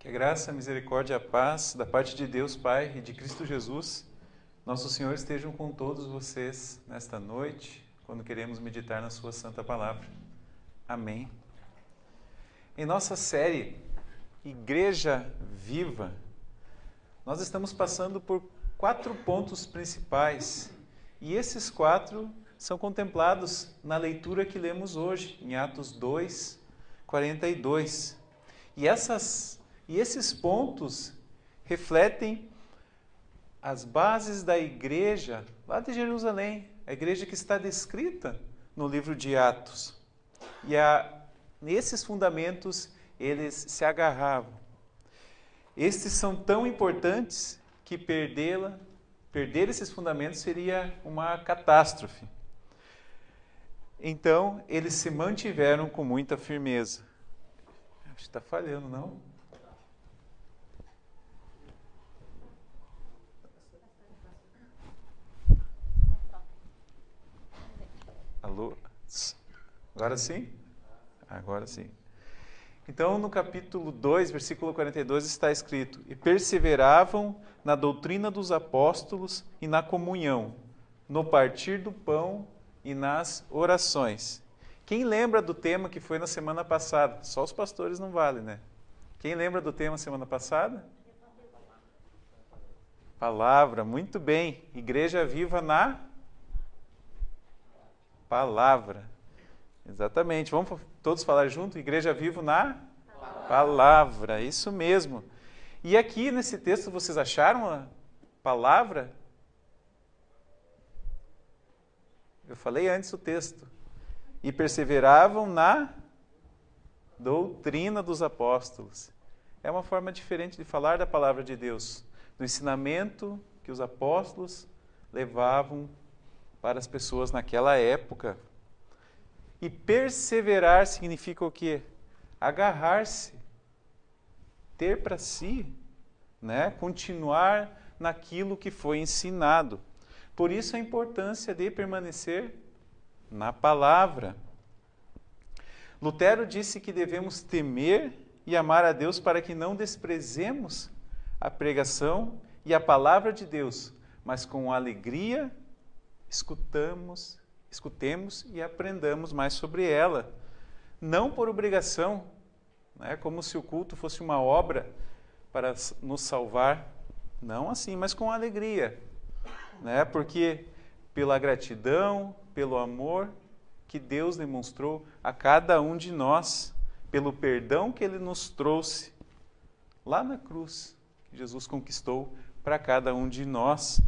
Que a graça, a misericórdia e a paz da parte de Deus Pai e de Cristo Jesus, nosso Senhor, estejam com todos vocês nesta noite, quando queremos meditar na Sua Santa Palavra. Amém. Em nossa série Igreja Viva, nós estamos passando por quatro pontos principais e esses quatro são contemplados na leitura que lemos hoje, em Atos 2, 42. E essas e esses pontos refletem as bases da igreja lá de Jerusalém, a igreja que está descrita no livro de Atos. E a, nesses fundamentos eles se agarravam. Estes são tão importantes que perdê-la, perder esses fundamentos seria uma catástrofe. Então, eles se mantiveram com muita firmeza. Acho que está falhando, não? Alô? Agora sim? Agora sim. Então, no capítulo 2, versículo 42, está escrito: E perseveravam na doutrina dos apóstolos e na comunhão, no partir do pão e nas orações. Quem lembra do tema que foi na semana passada? Só os pastores não valem, né? Quem lembra do tema semana passada? Palavra, muito bem. Igreja viva na palavra. Exatamente. Vamos todos falar junto? Igreja viva na palavra. palavra. Isso mesmo. E aqui nesse texto vocês acharam a palavra? Eu falei antes o texto. E perseveravam na doutrina dos apóstolos. É uma forma diferente de falar da palavra de Deus, do ensinamento que os apóstolos levavam para as pessoas naquela época. E perseverar significa o quê? Agarrar-se, ter para si, né? continuar naquilo que foi ensinado. Por isso a importância de permanecer na palavra. Lutero disse que devemos temer e amar a Deus para que não desprezemos a pregação e a palavra de Deus, mas com alegria escutamos, escutemos e aprendamos mais sobre ela. Não por obrigação, né, como se o culto fosse uma obra para nos salvar, não assim, mas com alegria, né, porque pela gratidão, pelo amor que Deus demonstrou a cada um de nós, pelo perdão que Ele nos trouxe lá na cruz, que Jesus conquistou para cada um de nós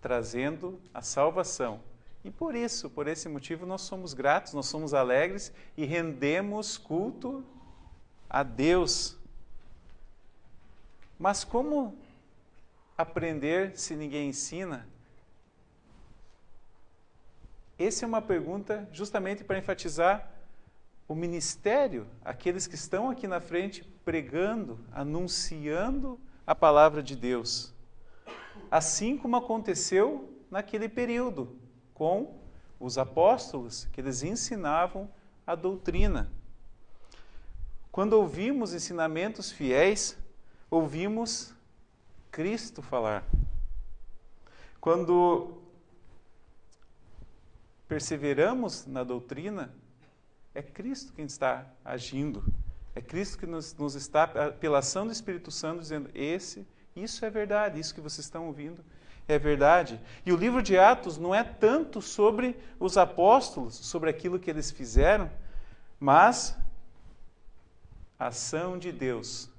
trazendo a salvação. E por isso, por esse motivo, nós somos gratos, nós somos alegres e rendemos culto a Deus. Mas como aprender se ninguém ensina? Essa é uma pergunta justamente para enfatizar o ministério, aqueles que estão aqui na frente pregando, anunciando a palavra de Deus assim como aconteceu naquele período com os apóstolos, que eles ensinavam a doutrina. Quando ouvimos ensinamentos fiéis, ouvimos Cristo falar. Quando perseveramos na doutrina, é Cristo quem está agindo. É Cristo que nos, nos está, pela ação do Espírito Santo, dizendo: esse isso é verdade, isso que vocês estão ouvindo é verdade. E o livro de Atos não é tanto sobre os apóstolos, sobre aquilo que eles fizeram, mas a ação de Deus.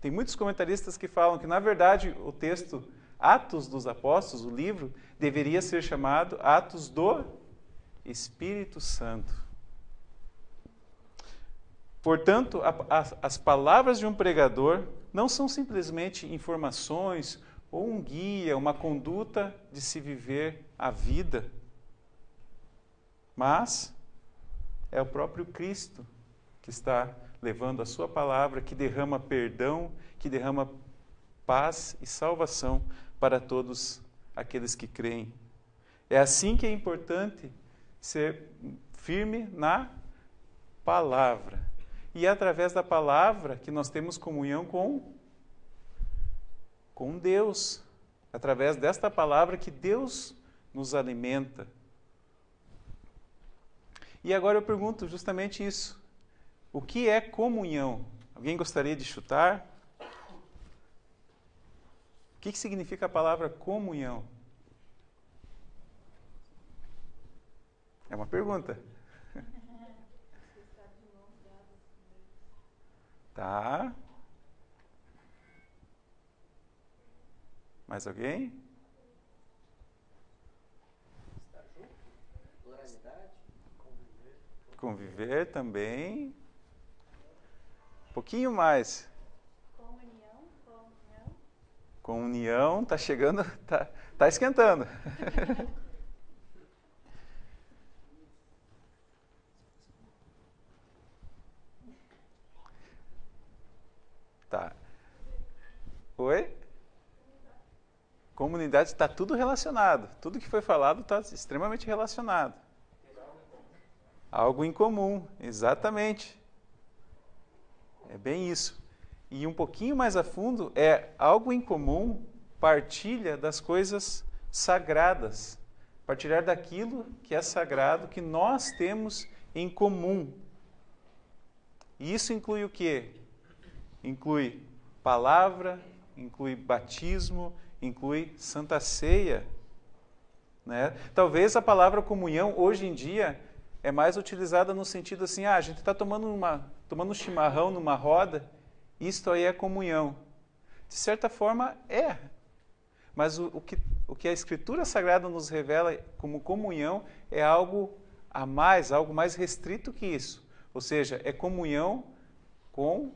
Tem muitos comentaristas que falam que, na verdade, o texto Atos dos Apóstolos, o livro, deveria ser chamado Atos do Espírito Santo. Portanto, a, a, as palavras de um pregador não são simplesmente informações ou um guia, uma conduta de se viver a vida, mas é o próprio Cristo que está levando a sua palavra, que derrama perdão, que derrama paz e salvação para todos aqueles que creem. É assim que é importante ser firme na palavra. E é através da palavra que nós temos comunhão com com Deus. Através desta palavra que Deus nos alimenta. E agora eu pergunto justamente isso. O que é comunhão? Alguém gostaria de chutar? O que, que significa a palavra comunhão? É uma pergunta. Tá. Mais alguém? Estar junto, pluralidade, conviver. Conviver também. Um pouquinho mais. Comunhão, comunhão. Comunhão, tá chegando, tá, tá esquentando. tá. Oi? Comunidade está tudo relacionado. Tudo que foi falado está extremamente relacionado. Algo em comum, exatamente. É bem isso. E um pouquinho mais a fundo, é algo em comum, partilha das coisas sagradas. Partilhar daquilo que é sagrado, que nós temos em comum. E isso inclui o quê? Inclui palavra, inclui batismo, inclui Santa Ceia. Né? Talvez a palavra comunhão hoje em dia é mais utilizada no sentido assim, ah, a gente está tomando, uma, tomando um chimarrão numa roda, isto aí é comunhão. De certa forma, é. Mas o, o, que, o que a Escritura Sagrada nos revela como comunhão é algo a mais, algo mais restrito que isso. Ou seja, é comunhão com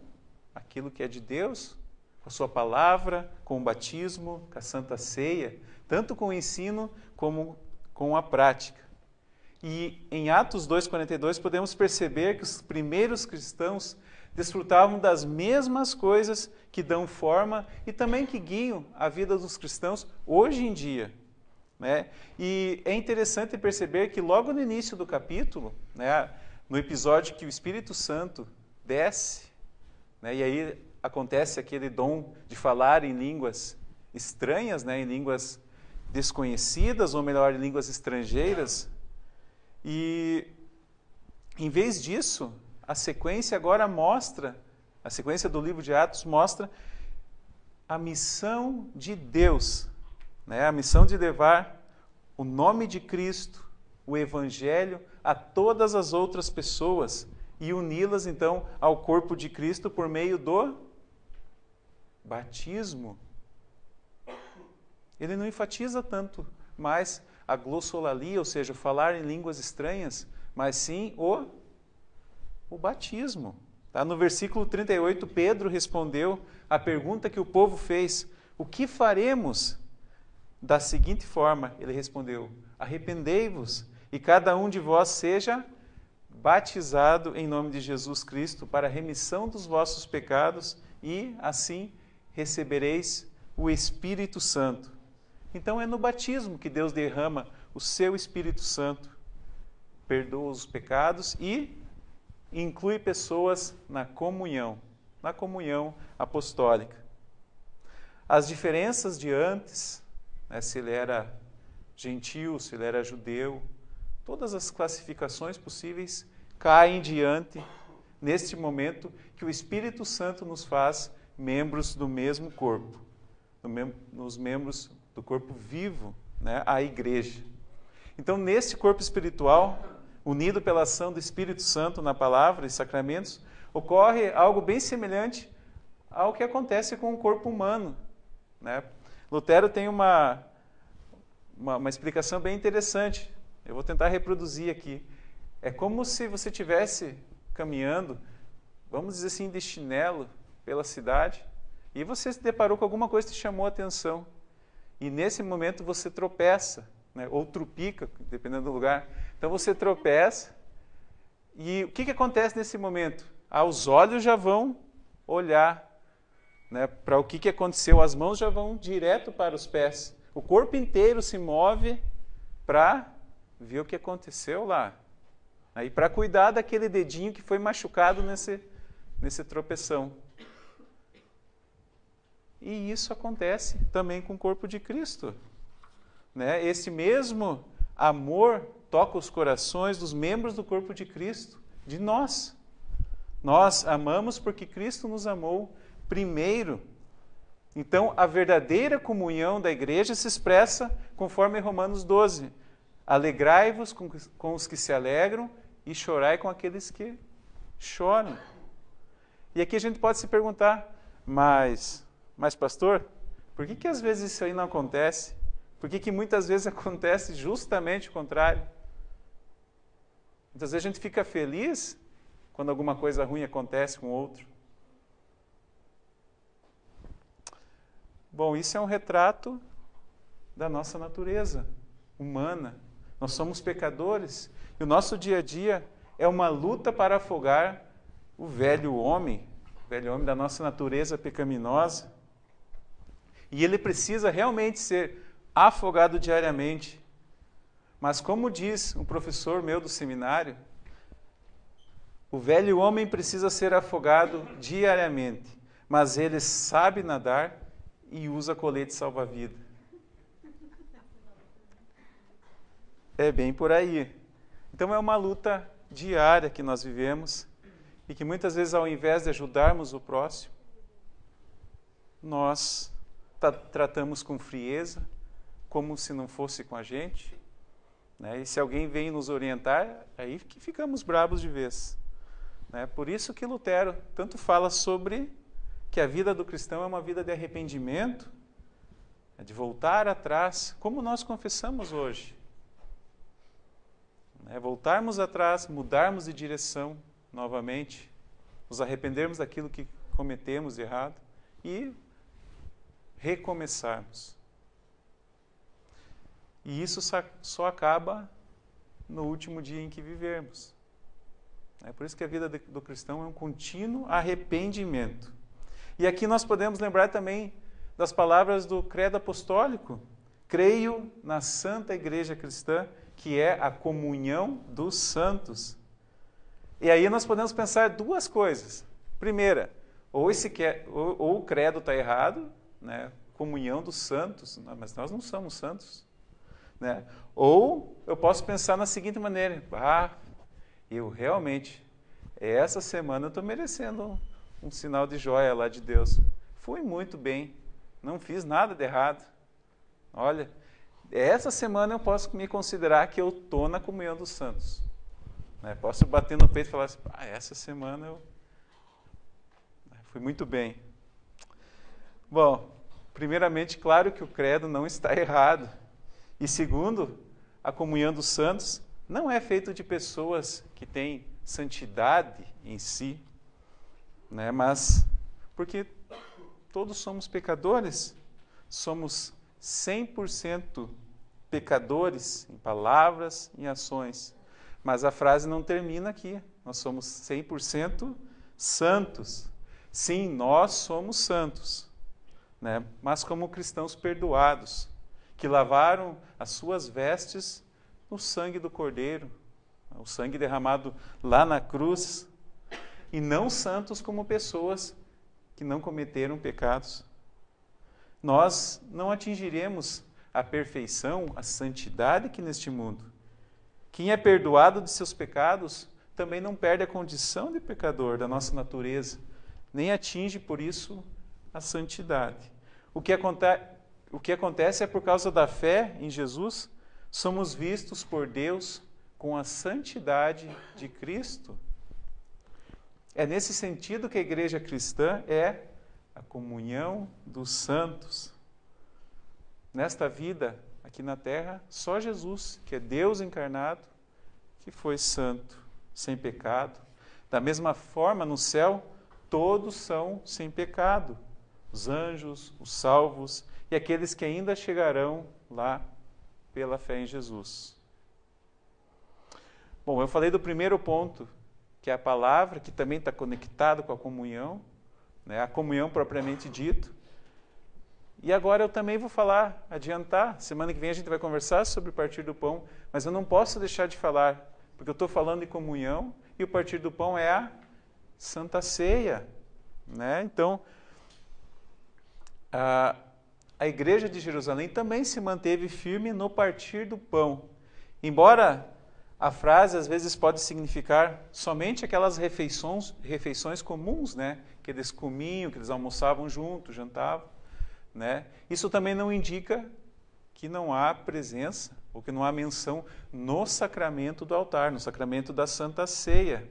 aquilo que é de Deus, com a sua palavra, com o batismo, com a santa ceia, tanto com o ensino como com a prática. E em Atos 2:42 podemos perceber que os primeiros cristãos desfrutavam das mesmas coisas que dão forma e também que guiam a vida dos cristãos hoje em dia. Né? E é interessante perceber que logo no início do capítulo, né, no episódio que o Espírito Santo desce, né, e aí acontece aquele dom de falar em línguas estranhas, né, em línguas desconhecidas, ou melhor, em línguas estrangeiras. E em vez disso, a sequência agora mostra, a sequência do livro de Atos mostra a missão de Deus, né, a missão de levar o nome de Cristo, o Evangelho, a todas as outras pessoas e uni-las então ao corpo de Cristo por meio do batismo. Ele não enfatiza tanto mais a glossolalia, ou seja, falar em línguas estranhas, mas sim o, o batismo. Tá? No versículo 38, Pedro respondeu a pergunta que o povo fez: O que faremos? Da seguinte forma, ele respondeu: Arrependei-vos e cada um de vós seja batizado em nome de Jesus Cristo para a remissão dos vossos pecados e assim recebereis o Espírito Santo. Então é no batismo que Deus derrama o seu Espírito Santo, perdoa os pecados e inclui pessoas na comunhão, na comunhão apostólica. As diferenças de antes, né, se ele era gentil, se ele era judeu, todas as classificações possíveis caem diante neste momento que o Espírito Santo nos faz membros do mesmo corpo, nos membros do corpo vivo, né, a igreja. Então, nesse corpo espiritual, unido pela ação do Espírito Santo na palavra e sacramentos, ocorre algo bem semelhante ao que acontece com o corpo humano. Né? Lutero tem uma, uma, uma explicação bem interessante. Eu vou tentar reproduzir aqui. É como se você tivesse caminhando, vamos dizer assim, de chinelo pela cidade e você se deparou com alguma coisa que te chamou a atenção. E nesse momento você tropeça, né? ou trupica, dependendo do lugar. Então você tropeça e o que, que acontece nesse momento? Ah, os olhos já vão olhar né, para o que, que aconteceu, as mãos já vão direto para os pés. O corpo inteiro se move para ver o que aconteceu lá. Aí para cuidar daquele dedinho que foi machucado nesse, nesse tropeção. E isso acontece também com o corpo de Cristo. Né? Esse mesmo amor toca os corações dos membros do corpo de Cristo, de nós. Nós amamos porque Cristo nos amou primeiro. Então, a verdadeira comunhão da igreja se expressa conforme Romanos 12. Alegrai-vos com, os que se alegram e chorai com aqueles que choram. E aqui a gente pode se perguntar, mas, mas pastor, por que, que às vezes isso aí não acontece? Por que, que muitas vezes acontece justamente o contrário? Muitas vezes a gente fica feliz quando alguma coisa ruim acontece com outro. Bom, isso é um retrato da nossa natureza humana. Nós somos pecadores e o nosso dia a dia é uma luta para afogar o velho homem, o velho homem da nossa natureza pecaminosa. E ele precisa realmente ser afogado diariamente. Mas, como diz um professor meu do seminário, o velho homem precisa ser afogado diariamente, mas ele sabe nadar e usa colete salva-vida. É bem por aí. Então é uma luta diária que nós vivemos e que muitas vezes, ao invés de ajudarmos o próximo, nós tratamos com frieza, como se não fosse com a gente. Né? E se alguém vem nos orientar, aí que ficamos bravos de vez. Né? Por isso que Lutero tanto fala sobre que a vida do cristão é uma vida de arrependimento, é de voltar atrás, como nós confessamos hoje. É voltarmos atrás, mudarmos de direção novamente, nos arrependermos daquilo que cometemos de errado e recomeçarmos. E isso só acaba no último dia em que vivermos. É por isso que a vida do cristão é um contínuo arrependimento. E aqui nós podemos lembrar também das palavras do credo apostólico. Creio na Santa Igreja Cristã, que é a comunhão dos santos. E aí nós podemos pensar duas coisas. Primeira, ou, esse, ou, ou o credo está errado, né? comunhão dos santos, mas nós não somos santos. Né? Ou eu posso pensar na seguinte maneira: ah, eu realmente, essa semana eu estou merecendo um, sinal de joia lá de Deus. Fui muito bem, não fiz nada de errado. Olha, essa semana eu posso me considerar que eu estou na comunhão dos santos. Né? Posso bater no peito e falar assim: ah, essa semana eu fui muito bem. Bom, primeiramente, claro que o credo não está errado. E segundo, a comunhão dos santos não é feito de pessoas que têm santidade em si, né? mas porque todos somos pecadores, somos 100% pecadores em palavras e ações. Mas a frase não termina aqui. Nós somos 100% santos. Sim, nós somos santos, né? mas como cristãos perdoados que lavaram as suas vestes no sangue do Cordeiro, o sangue derramado lá na cruz, e não santos como pessoas que não cometeram pecados. Nós não atingiremos a perfeição, a santidade aqui neste mundo. Quem é perdoado de seus pecados também não perde a condição de pecador da nossa natureza, nem atinge por isso a santidade. O que acontece o que acontece é por causa da fé em Jesus, somos vistos por Deus com a santidade de Cristo. É nesse sentido que a igreja cristã é a comunhão dos santos. Nesta vida, aqui na terra, só Jesus, que é Deus encarnado, que foi santo, sem pecado. Da mesma forma, no céu, todos são sem pecado. Os anjos, os salvos e aqueles que ainda chegarão lá pela fé em Jesus. Bom, eu falei do primeiro ponto, que é a palavra, que também está conectado com a comunhão, né, a comunhão propriamente dito. E agora eu também vou falar, adiantar, semana que vem a gente vai conversar sobre o partir do pão, mas eu não posso deixar de falar, porque eu estou falando de comunhão e o partir do pão é a Santa Ceia. Né? Então, a, a igreja de Jerusalém também se manteve firme no partir do pão. Embora a frase às vezes pode significar somente aquelas refeições, refeições comuns, né? que eles comiam, que eles almoçavam juntos, jantavam. Né? Isso também não indica que não há presença ou que não há menção no sacramento do altar, no sacramento da Santa Ceia.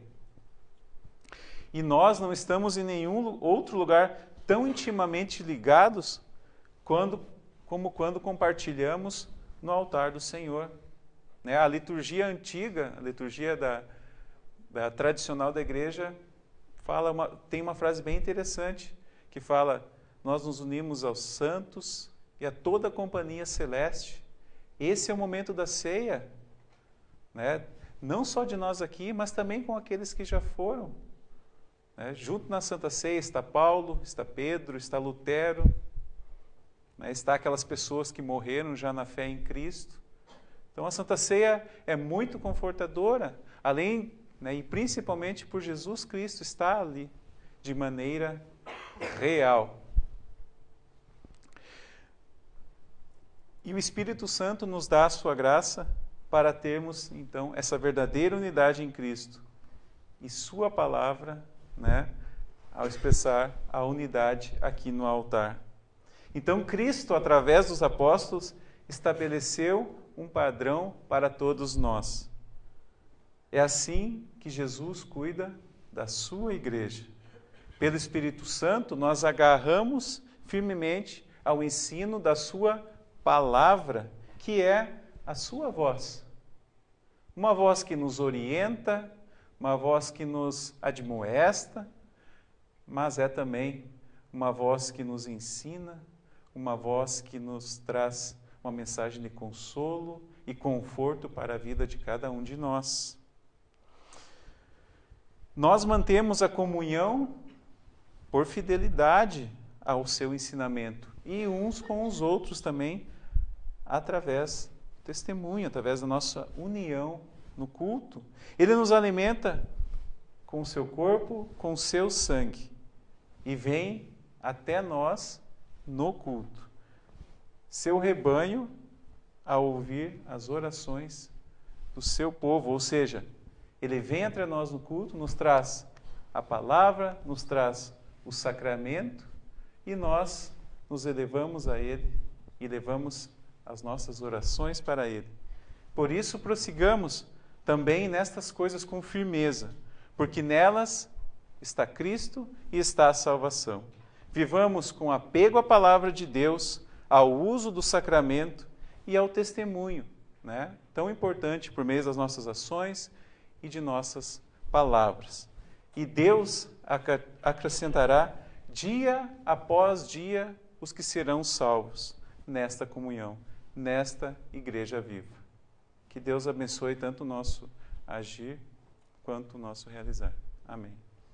E nós não estamos em nenhum outro lugar tão intimamente ligados quando, como quando compartilhamos no altar do Senhor. Né? A liturgia antiga, a liturgia da, da tradicional da igreja, fala uma, tem uma frase bem interessante que fala: Nós nos unimos aos santos e a toda a companhia celeste. Esse é o momento da ceia, né? não só de nós aqui, mas também com aqueles que já foram. Né? Junto na Santa Ceia está Paulo, está Pedro, está Lutero, né? está aquelas pessoas que morreram já na fé em Cristo. Então a Santa Ceia é muito confortadora, além né, e principalmente por Jesus Cristo estar ali de maneira real. E o Espírito Santo nos dá a sua graça para termos então essa verdadeira unidade em Cristo e sua palavra, né, ao expressar a unidade aqui no altar. Então Cristo, através dos apóstolos, estabeleceu um padrão para todos nós. É assim que Jesus cuida da sua igreja. Pelo Espírito Santo, nós agarramos firmemente ao ensino da sua palavra, que é a sua voz. Uma voz que nos orienta, uma voz que nos admoesta, mas é também uma voz que nos ensina, uma voz que nos traz uma mensagem de consolo e conforto para a vida de cada um de nós. Nós mantemos a comunhão por fidelidade ao seu ensinamento e uns com os outros também através do testemunho, através da nossa união no culto. Ele nos alimenta com o seu corpo, com o seu sangue e vem até nós no culto seu rebanho a ouvir as orações do seu povo, ou seja, ele vem entre nós no culto, nos traz a palavra, nos traz o sacramento e nós nos elevamos a ele e levamos as nossas orações para ele. Por isso, prossigamos também nestas coisas com firmeza, porque nelas está Cristo e está a salvação. Vivamos com apego à palavra de Deus ao uso do sacramento e ao testemunho, né? tão importante por meio das nossas ações e de nossas palavras. E Deus acrescentará dia após dia os que serão salvos nesta comunhão, nesta igreja viva. Que Deus abençoe tanto o nosso agir quanto o nosso realizar. Amém.